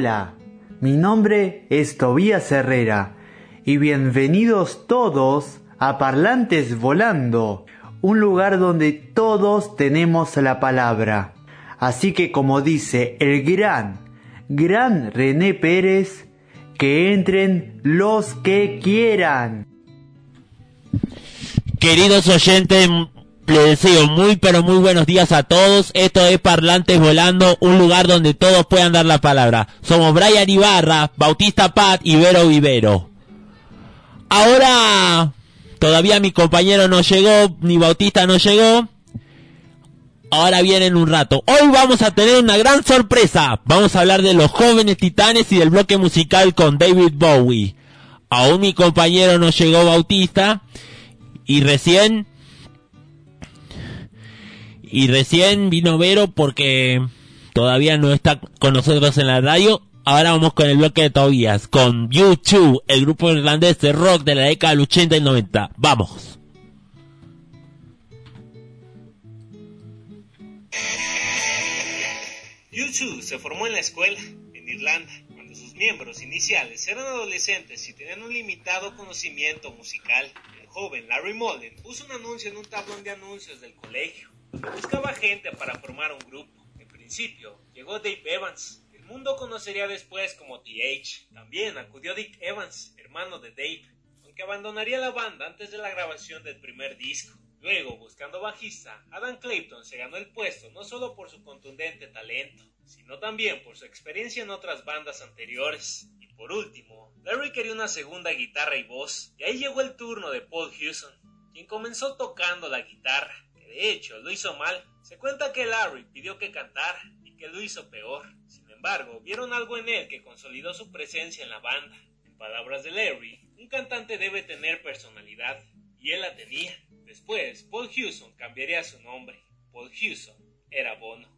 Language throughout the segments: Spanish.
Hola, mi nombre es Tobías Herrera y bienvenidos todos a Parlantes Volando, un lugar donde todos tenemos la palabra. Así que como dice el gran, gran René Pérez, que entren los que quieran. Queridos oyentes, les deseo muy pero muy buenos días a todos. Esto es Parlantes Volando, un lugar donde todos puedan dar la palabra. Somos Brian Ibarra, Bautista Pat y Vero Vivero. Ahora todavía mi compañero no llegó, ni Bautista no llegó. Ahora viene en un rato. Hoy vamos a tener una gran sorpresa. Vamos a hablar de los jóvenes titanes y del bloque musical con David Bowie. Aún mi compañero no llegó Bautista. Y recién y recién vino Vero porque todavía no está con nosotros en la radio. Ahora vamos con el bloque de Tobías, con YouTube, el grupo irlandés de rock de la década del 80 y 90. Vamos. YouTube se formó en la escuela, en Irlanda, cuando sus miembros iniciales eran adolescentes y tenían un limitado conocimiento musical. El joven Larry Mullen puso un anuncio en un tablón de anuncios del colegio Buscaba gente para formar un grupo. En principio, llegó Dave Evans. El mundo conocería después como TH. También acudió Dick Evans, hermano de Dave, aunque abandonaría la banda antes de la grabación del primer disco. Luego, buscando bajista, Adam Clayton se ganó el puesto no solo por su contundente talento, sino también por su experiencia en otras bandas anteriores. Y por último, Larry quería una segunda guitarra y voz, y ahí llegó el turno de Paul Hewson, quien comenzó tocando la guitarra. De hecho, lo hizo mal. Se cuenta que Larry pidió que cantara y que lo hizo peor. Sin embargo, vieron algo en él que consolidó su presencia en la banda. En palabras de Larry, un cantante debe tener personalidad, y él la tenía. Después, Paul Hewson cambiaría su nombre. Paul Hewson era Bono.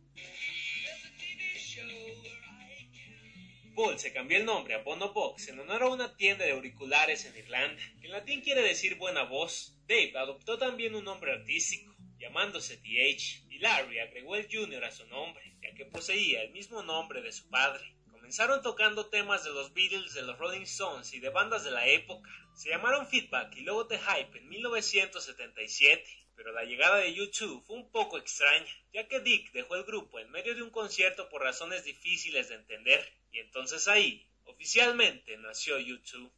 Paul se cambió el nombre a Bono Box en honor a una tienda de auriculares en Irlanda, que en latín quiere decir buena voz. Dave adoptó también un nombre artístico llamándose y Larry agregó el Junior a su nombre, ya que poseía el mismo nombre de su padre. Comenzaron tocando temas de los Beatles, de los Rolling Stones y de bandas de la época. Se llamaron Feedback y luego The Hype en 1977, pero la llegada de YouTube fue un poco extraña, ya que Dick dejó el grupo en medio de un concierto por razones difíciles de entender, y entonces ahí, oficialmente, nació YouTube.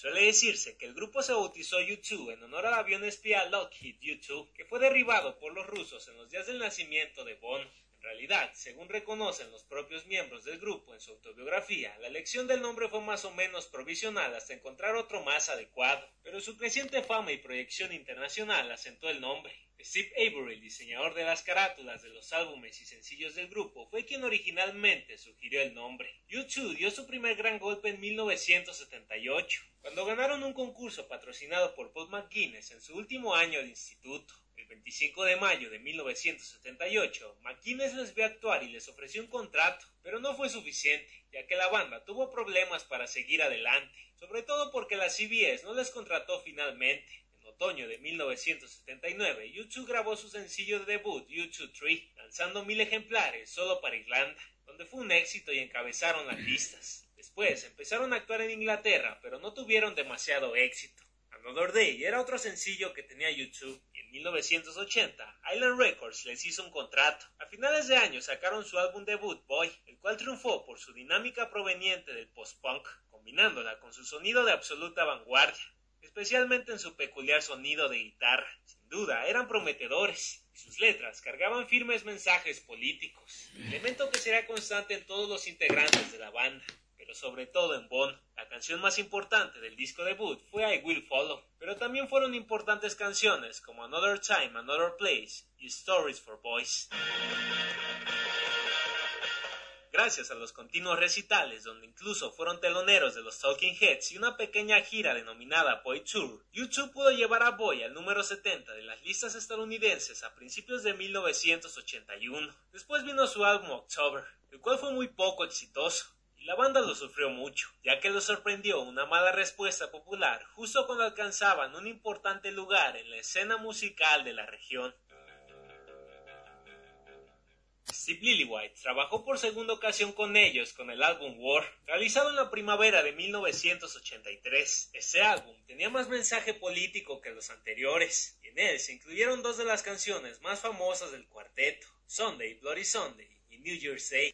Suele decirse que el grupo se bautizó U-2 en honor al avión espía Lockheed U-2 que fue derribado por los rusos en los días del nacimiento de Bono. Realidad, según reconocen los propios miembros del grupo en su autobiografía, la elección del nombre fue más o menos provisional hasta encontrar otro más adecuado, pero su creciente fama y proyección internacional asentó el nombre. Steve Avery, el diseñador de las carátulas de los álbumes y sencillos del grupo, fue quien originalmente sugirió el nombre. U2 dio su primer gran golpe en 1978, cuando ganaron un concurso patrocinado por Paul McGuinness en su último año de instituto. El 25 de mayo de 1978, McGuinness les vio actuar y les ofreció un contrato, pero no fue suficiente, ya que la banda tuvo problemas para seguir adelante, sobre todo porque la CBS no les contrató finalmente otoño de 1979, YouTube grabó su sencillo de debut, YouTube 3, lanzando mil ejemplares solo para Irlanda, donde fue un éxito y encabezaron las listas. Después empezaron a actuar en Inglaterra, pero no tuvieron demasiado éxito. Another Day era otro sencillo que tenía YouTube y en 1980 Island Records les hizo un contrato. A finales de año sacaron su álbum debut Boy, el cual triunfó por su dinámica proveniente del post-punk, combinándola con su sonido de absoluta vanguardia especialmente en su peculiar sonido de guitarra. Sin duda, eran prometedores, y sus letras cargaban firmes mensajes políticos, elemento que será constante en todos los integrantes de la banda, pero sobre todo en Bond. La canción más importante del disco debut fue I Will Follow, pero también fueron importantes canciones como Another Time, Another Place y Stories for Boys gracias a los continuos recitales donde incluso fueron teloneros de los Talking Heads y una pequeña gira denominada Boy Tour, YouTube pudo llevar a Boy al número 70 de las listas estadounidenses a principios de 1981. Después vino su álbum October, el cual fue muy poco exitoso, y la banda lo sufrió mucho, ya que lo sorprendió una mala respuesta popular justo cuando alcanzaban un importante lugar en la escena musical de la región. Steve Lillywhite trabajó por segunda ocasión con ellos con el álbum War, realizado en la primavera de 1983. Ese álbum tenía más mensaje político que los anteriores, y en él se incluyeron dos de las canciones más famosas del cuarteto, Sunday, Bloody Sunday y New Year's Day.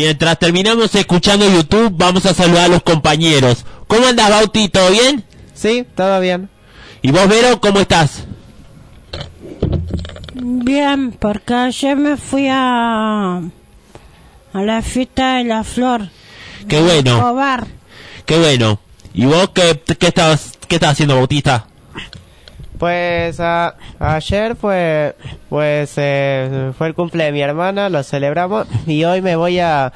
Mientras terminamos escuchando YouTube, vamos a saludar a los compañeros. ¿Cómo andas, Bauti? ¿Todo bien? Sí, todo bien. ¿Y vos, Vero, cómo estás? Bien, porque ayer me fui a, a la fiesta de la flor. Qué bueno, qué bueno. ¿Y vos qué, qué estabas qué estabas haciendo, Bautista? Pues a- ayer fue pues eh, fue el cumple de mi hermana, lo celebramos y hoy me voy a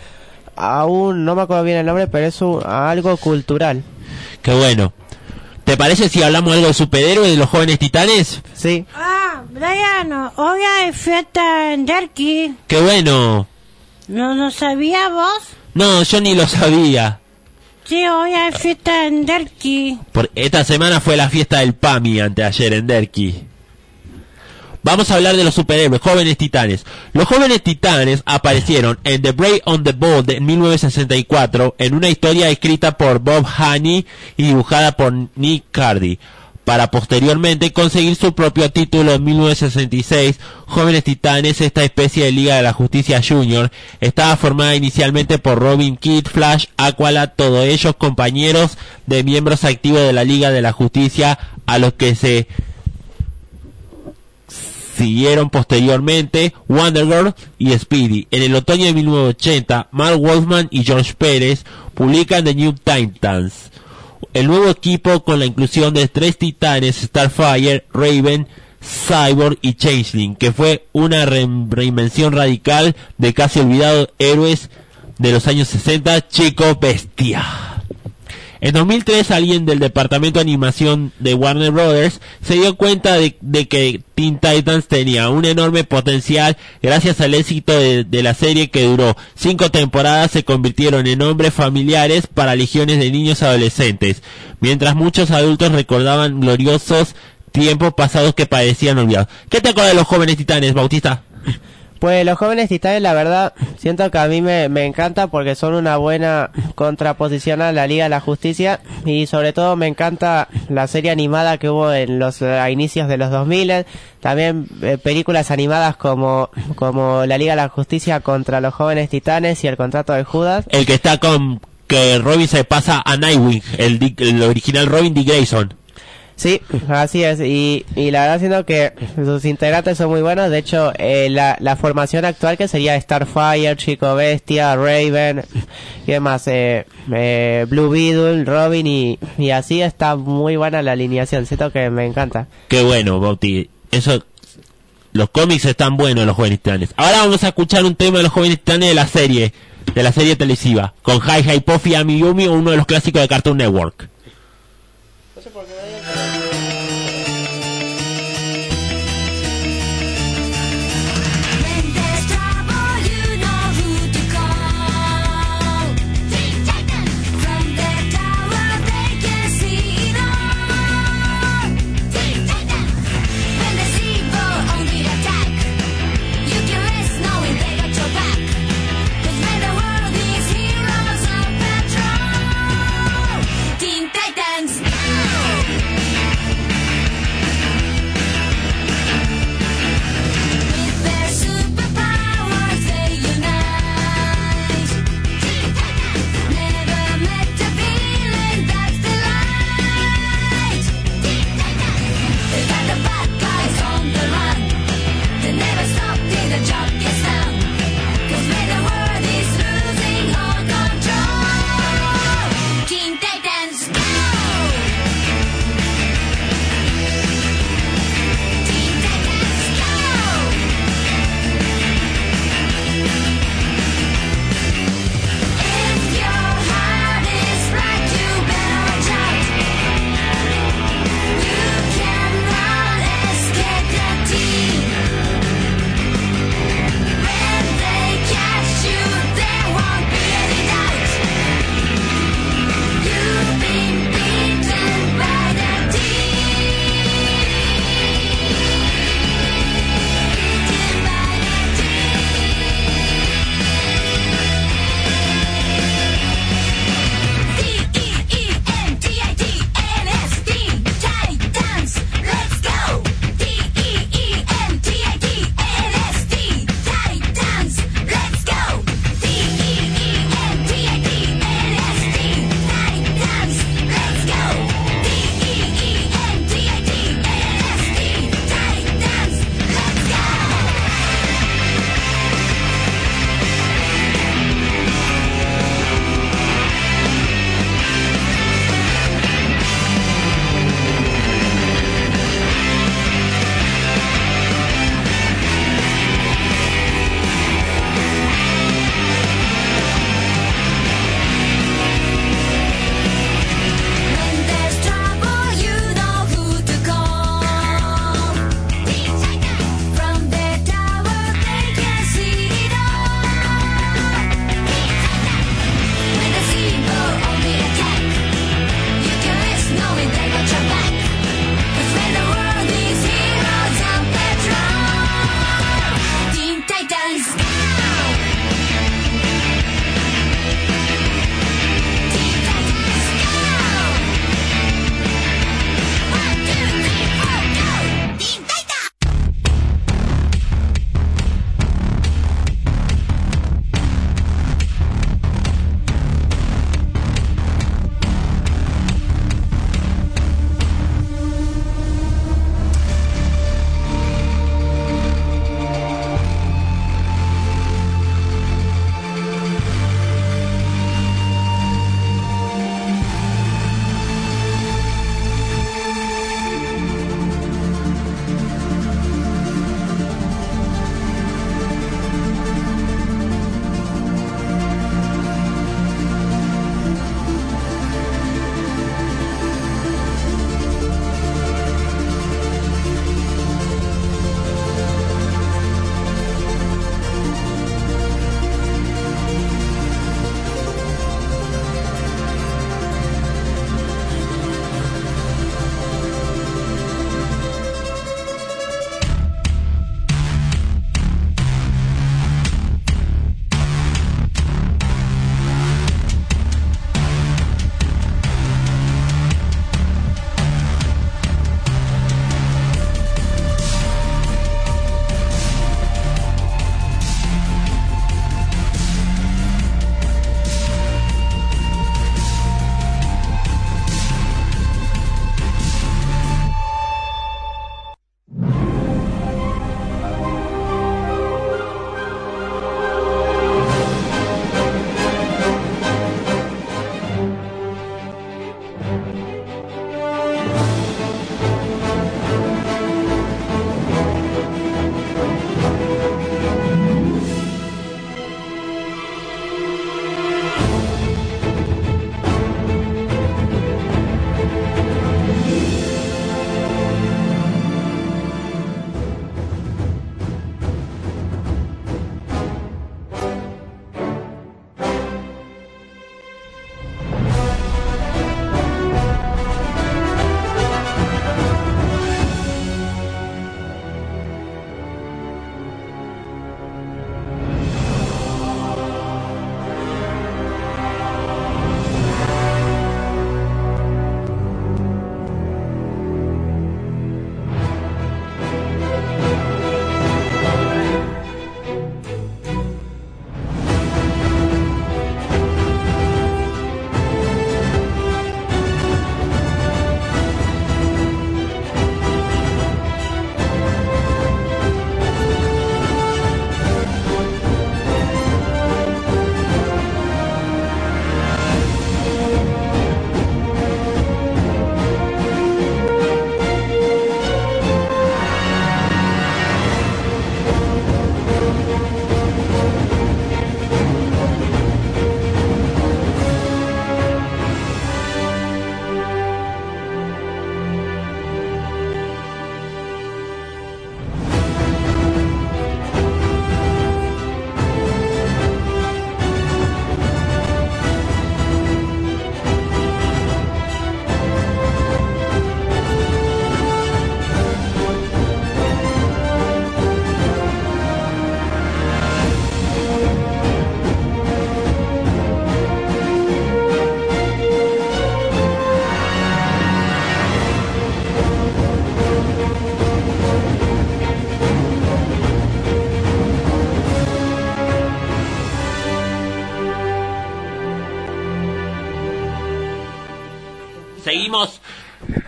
a un no me acuerdo bien el nombre, pero es un- a algo cultural. Qué bueno. ¿Te parece si hablamos algo de superhéroes de los jóvenes titanes? Sí. Ah, Brian, hoy hay fiesta en Derky. Qué bueno. ¿No, ¿No sabía vos? No, yo ni lo sabía. Sí, hoy hay fiesta en Derky. Por, esta semana fue la fiesta del PAMI anteayer en Derky. Vamos a hablar de los superhéroes, jóvenes titanes. Los jóvenes titanes aparecieron en The Brave on the Bold en 1964 en una historia escrita por Bob Haney y dibujada por Nick Cardy, para posteriormente conseguir su propio título en 1966. Jóvenes Titanes, esta especie de Liga de la Justicia Junior, estaba formada inicialmente por Robin Kidd, Flash, Aqualad, todos ellos compañeros de miembros activos de la Liga de la Justicia a los que se siguieron posteriormente Wonder Girl y Speedy. En el otoño de 1980, Mark Wolfman y George Pérez publican The New Titans, el nuevo equipo con la inclusión de tres titanes, Starfire, Raven, Cyborg y Changeling, que fue una re- reinvención radical de casi olvidados héroes de los años 60, Chico Bestia. En 2003 alguien del departamento de animación de Warner Brothers se dio cuenta de, que Teen Titans tenía un enorme potencial gracias al éxito de, de la serie que duró cinco temporadas se convirtieron en hombres familiares para legiones de niños adolescentes, mientras muchos adultos recordaban gloriosos tiempos pasados que parecían olvidados. ¿Qué te acuerdas de los jóvenes titanes, Bautista? Pues los jóvenes titanes, la verdad, siento que a mí me, encanta porque son una buena contraposición a la Liga de la Justicia y sobre todo me encanta la serie animada que hubo en los eh, a inicios de los 2000, también eh, películas animadas como, como la Liga de la Justicia contra los jóvenes titanes y el contrato de Judas. El que está con que Robin se pasa a Nightwing, el, el original Robin D. Grayson. Sí, así es. Y, y la verdad siento que sus integrantes son muy buenos. De hecho, eh, la, la formación actual que sería Starfire, Chico Bestia, Raven y demás, eh, eh, Blue Beetle, Robin y, y así está muy buena la alineación. Siento que me encanta. Qué bueno, Bauti. Eso, los cómics están buenos, los jóvenes titanes. Ahora vamos a escuchar un tema de los jóvenes titanes de la serie, de la serie televisiva, con Hi Hi Puffy Amiyumi, uno de los clásicos de Cartoon Network. When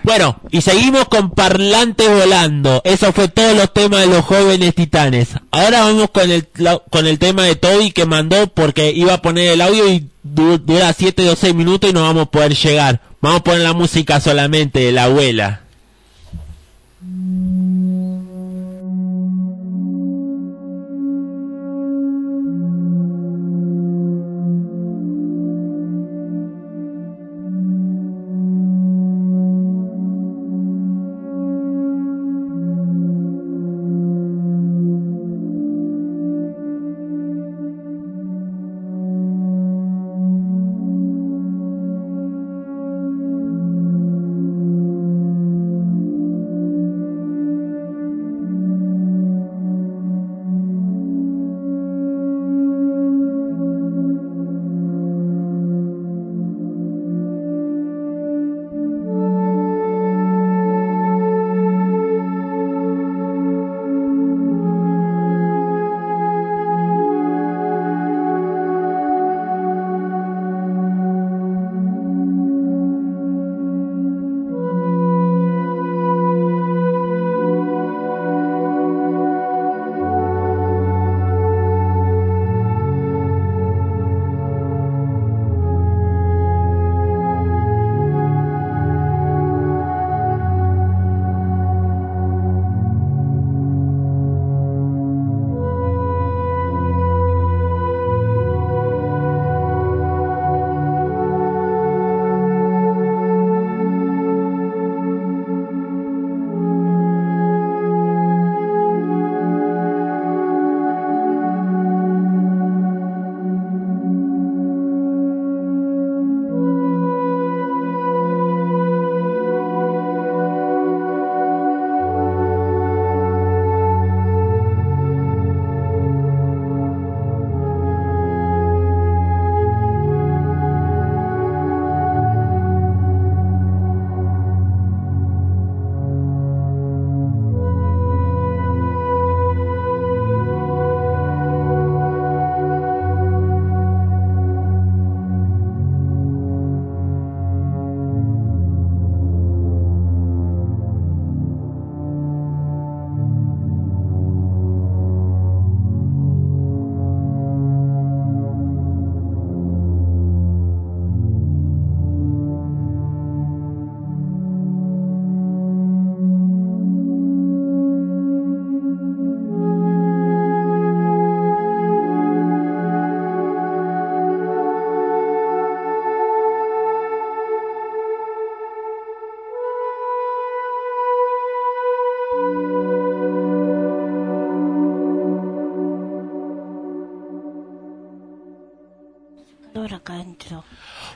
Bueno, y seguimos con Parlantes Volando. Eso fue todos los temas de los jóvenes titanes. Ahora vamos con el, con el tema de Toby que mandó porque iba a poner el audio y du- dura 7 o 6 minutos y no vamos a poder llegar. Vamos a poner la música solamente de la abuela.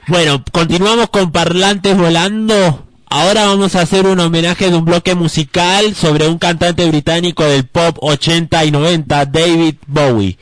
Bueno, continuamos con Parlantes Volando. Ahora vamos a hacer un homenaje de un bloque musical sobre un cantante británico del pop 80 y 90, David Bowie.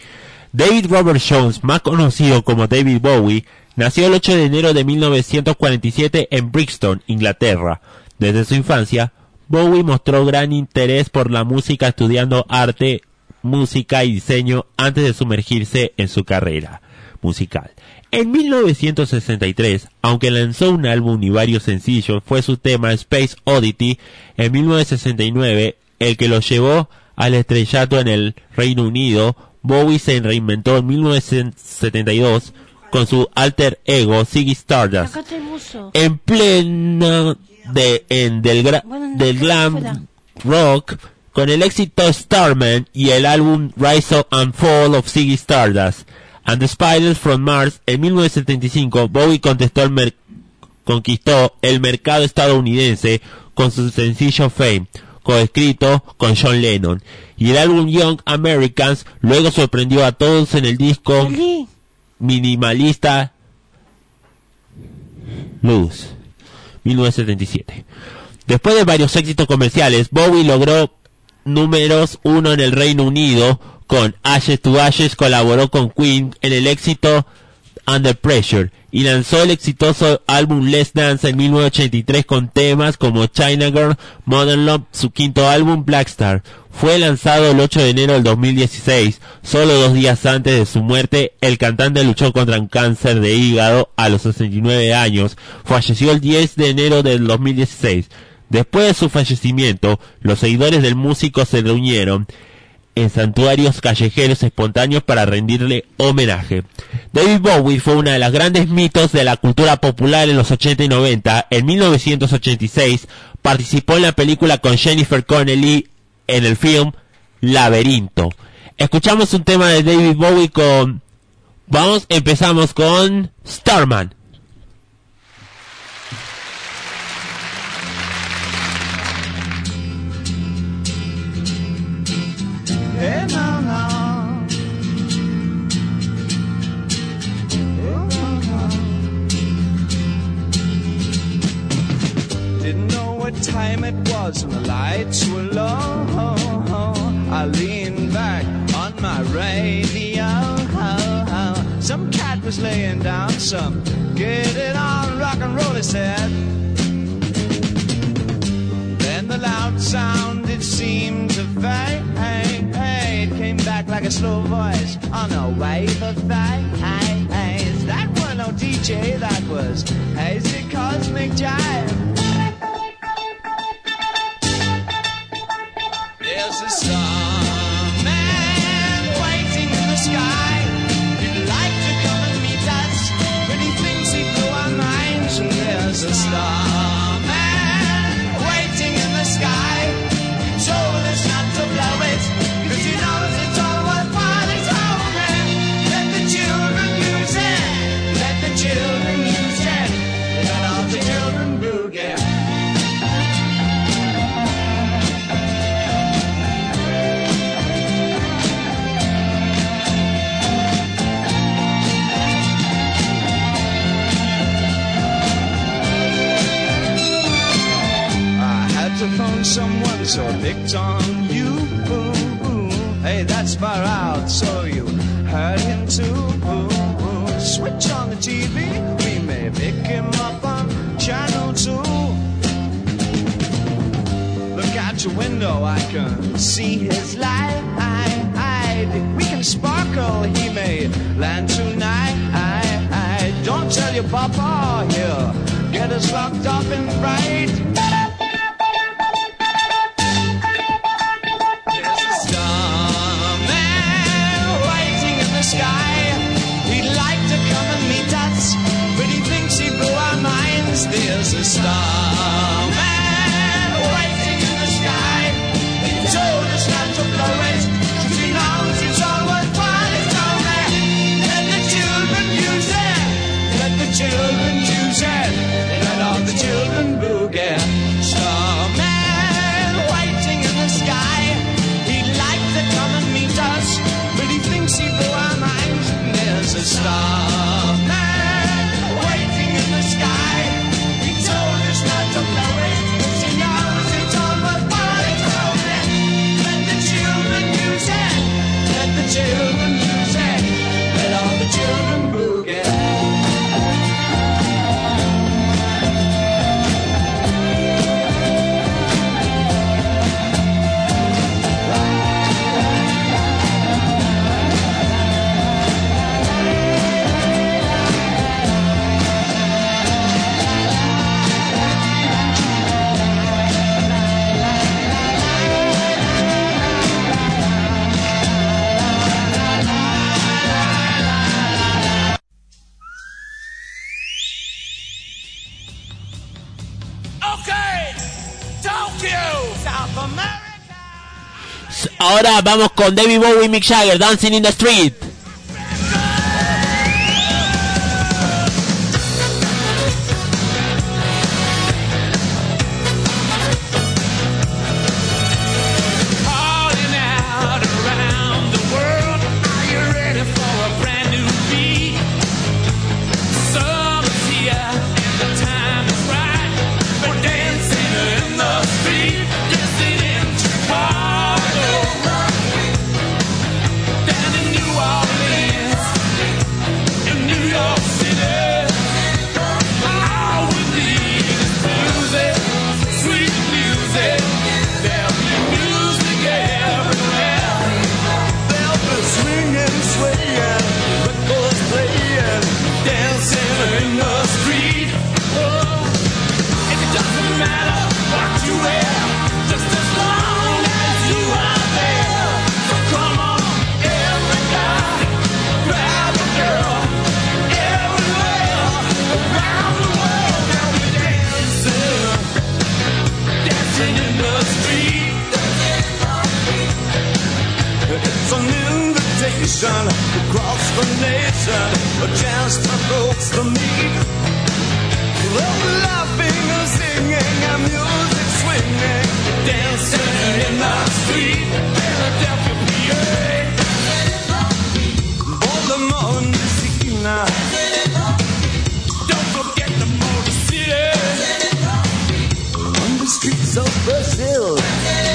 David Robert Jones, más conocido como David Bowie, nació el 8 de enero de 1947 en Brixton, Inglaterra. Desde su infancia, Bowie mostró gran interés por la música estudiando arte, música y diseño antes de sumergirse en su carrera musical. En 1963, aunque lanzó un álbum y varios sencillos, fue su tema Space Oddity en 1969 el que lo llevó al estrellato en el Reino Unido. Bowie se reinventó en 1972 con su alter ego Ziggy Stardust en pleno de, en, del, gra- glam rock con el éxito Starman y el álbum Rise Up and Fall of Ziggy Stardust. And the Spiders from Mars en 1975 Bowie contestó el conquistó el mercado estadounidense con su sencillo Fame, coescrito con John Lennon. Y el álbum Young Americans luego sorprendió a todos en el disco minimalista Luz 1977. Después de varios éxitos comerciales, Bowie logró números uno en el Reino Unido con Ashes to Ashes, colaboró con Queen en el éxito Under Pressure y lanzó el exitoso álbum Let's Dance en 1983 con temas como China Girl, Modern Love, su quinto álbum Black Star. Fue lanzado el 8 de enero del 2016. Solo dos días antes de su muerte, el cantante luchó contra un cáncer de hígado a los 69 años. Falleció el 10 de enero del 2016. Después de su fallecimiento, los seguidores del músico se reunieron en santuarios callejeros espontáneos para rendirle homenaje. David Bowie fue una de las grandes mitos de la cultura popular en los 80 y 90. En 1986 participó en la película con Jennifer Connelly en el film Laberinto. Escuchamos un tema de David Bowie con... Vamos, empezamos con Starman. Was when the lights were low. I leaned back on my radio. Some cat was laying down some get it on rock and roll, he said. Then the loud sound it seemed to fade. It came back like a slow voice on a wave of phase. That was no DJ, that was hazy cosmic jive. There's a starman so picked on you. Hey, that's far out, so you heard him too. Switch on the TV, we may pick him up on channel two. Look out your window, I can see his light. We can sparkle, he may land tonight. Don't tell your papa, he'll get us locked up and right. Ahora vamos con David Bowie Mick Jagger, Dancing in the Street. nation, across the nation, a chance for folks to meet. Love laughing and singing, and music swinging, dancing in the street, Philadelphia, PA. Baltimore, the streets of Brazil.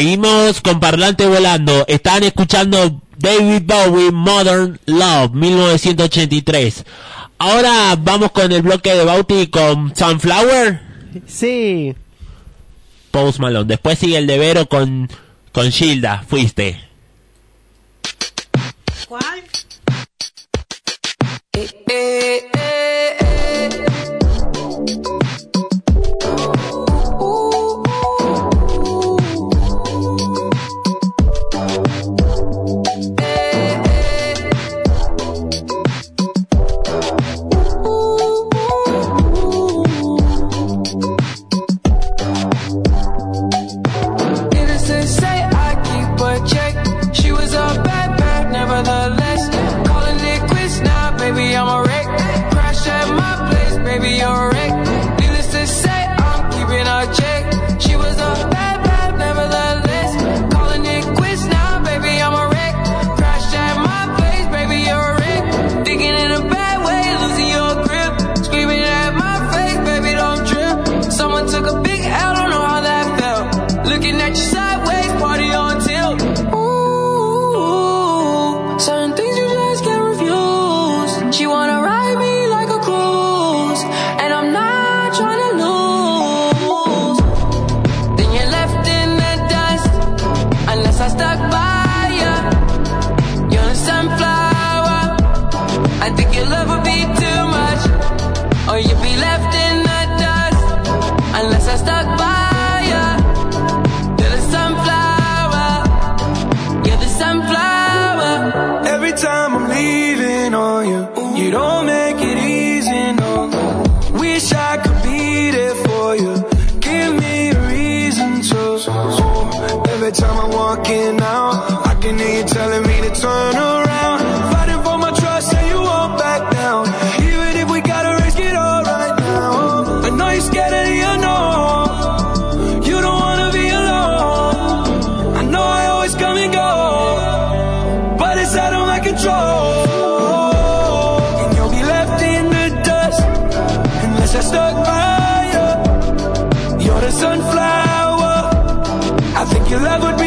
Seguimos con Parlante Volando. Están escuchando David Bowie Modern Love 1983. Ahora vamos con el bloque de Bauti con Sunflower. Sí. Post Malone. Después sigue el de Vero con, con Gilda. Fuiste. ¿Cuál? Eh, eh. your love would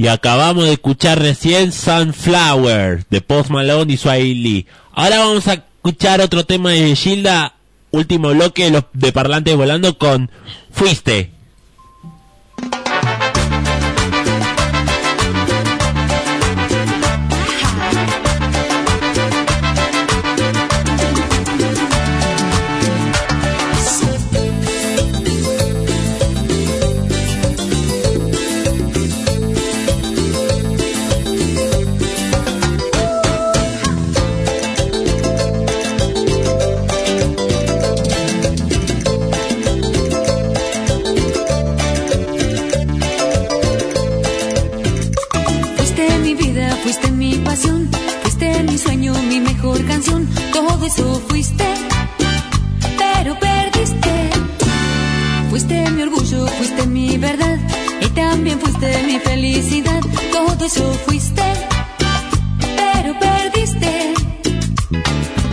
Y acabamos de escuchar recién Sunflower de Post Malone y Swahili. Ahora vamos a escuchar otro tema de Gilda, último bloque de, los, de Parlantes Volando con Fuiste. compromiso fuiste, pero perdiste. Fuiste mi orgullo, fuiste mi verdad y también fuiste mi felicidad. Todo eso fuiste, pero perdiste.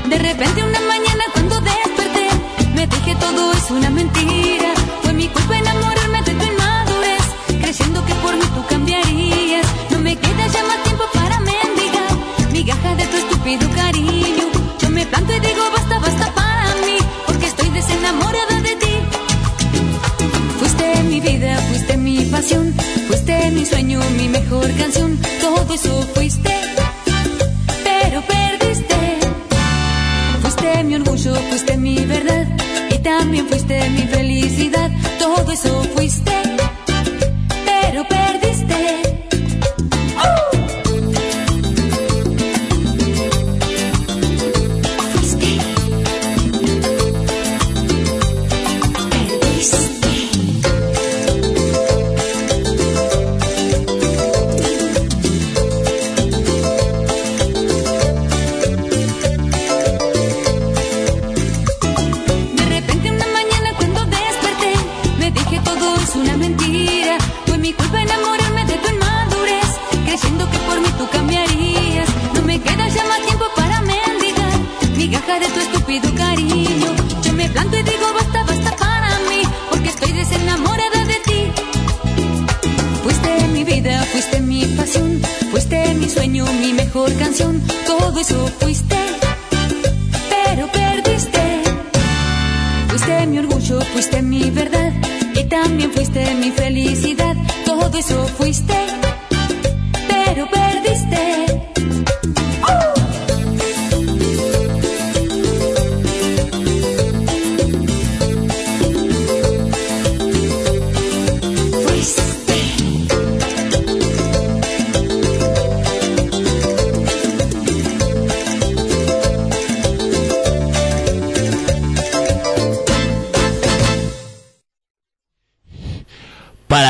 De repente una mañana cuando desperté, me dije todo es una mentira. Fue mi culpa enamorarme de tu inmadurez, creyendo que por mí tú cambiarías. No me queda ya más tiempo para mendigar, migaja de tu estúpido cariño. Fuiste mi sueño, mi mejor canción. Todo eso fuiste, pero perdiste. Fuiste mi orgullo, fuiste mi verdad. Y también fuiste mi felicidad. Todo eso fuiste.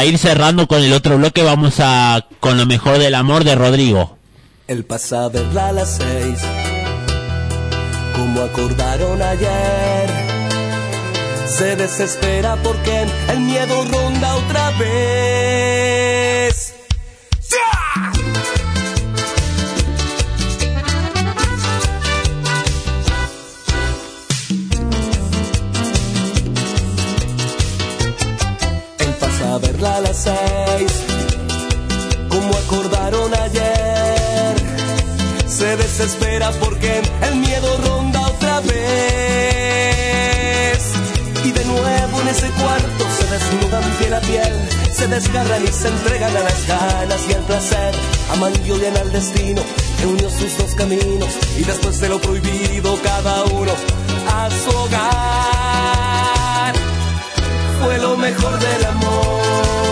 Ir cerrando con el otro bloque vamos a con lo mejor del amor de Rodrigo. Él pasa a verla a las seis, como acordaron ayer. Se desespera porque el miedo ronda otra vez. A las seis, como acordaron ayer. Se desespera porque el miedo ronda otra vez. Y de nuevo en ese cuarto se desnudan piel a piel, se desgarran y se entregan a las ganas y al placer. Aman y odian al destino que unió sus dos caminos y después de lo prohibido cada uno a su hogar. Fue lo mejor del amor,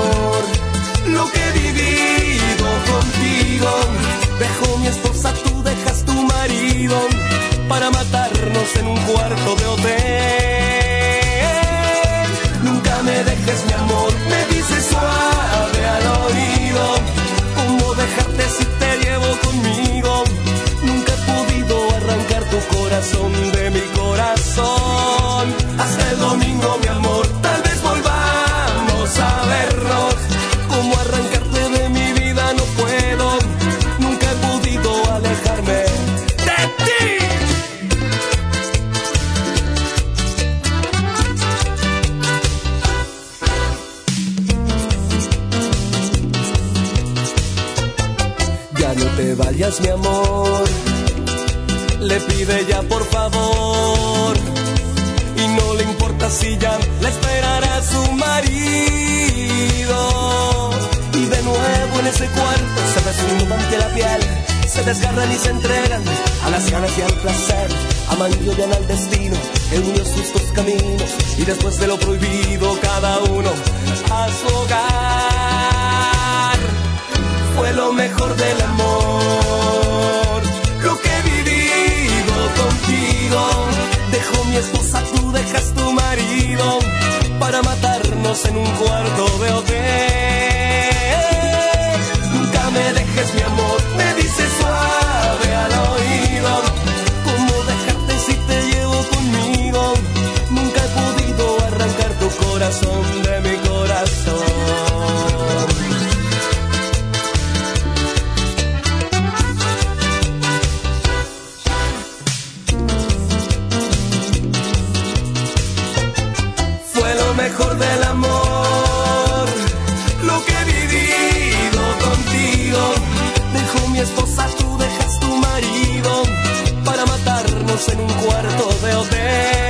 Dejo mi esposa, tú dejas tu marido para matarnos en un cuarto de hotel. Nunca me dejes mi amor, me dices suave al oído. ¿Cómo dejarte si te llevo conmigo? Nunca he podido arrancar tu corazón de mi corazón. En un cuarto de hotel.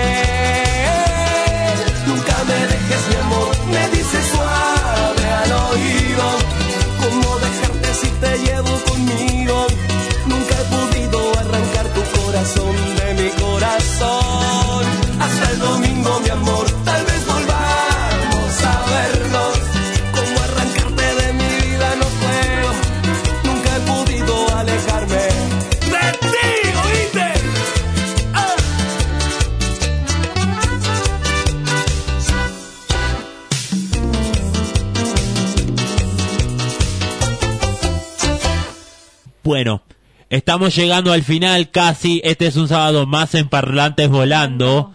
Estamos llegando al final casi. Este es un sábado más en Parlantes Volando.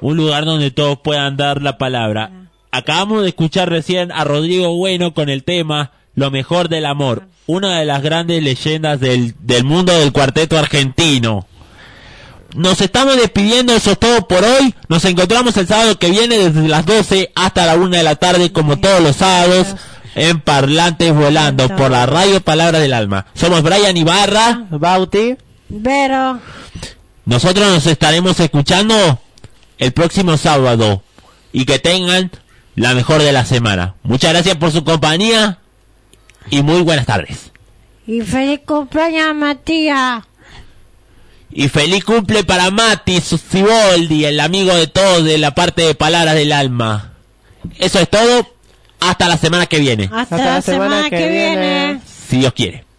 Un lugar donde todos puedan dar la palabra. Acabamos de escuchar recién a Rodrigo Bueno con el tema Lo mejor del amor. Una de las grandes leyendas del, del mundo del cuarteto argentino. nos estamos despidiendo, eso es todo por hoy. Nos encontramos el sábado que viene desde las 12 hasta la 1 de la tarde, como todos los sábados, en Parlantes Volando, por la radio Palabra del Alma. Somos Brian Ibarra. Bauti. Vero. Nosotros nos estaremos escuchando el próximo sábado. Y que tengan la mejor de la semana. Muchas gracias por su compañía y muy buenas tardes. Y feliz cumpleaños, Matías. Y feliz cumple para Mati Siboldi, el amigo de todos de la parte de Palabras del Alma. Eso es todo. Hasta la semana que viene. Hasta, la semana, que, viene. Si Dios quiere.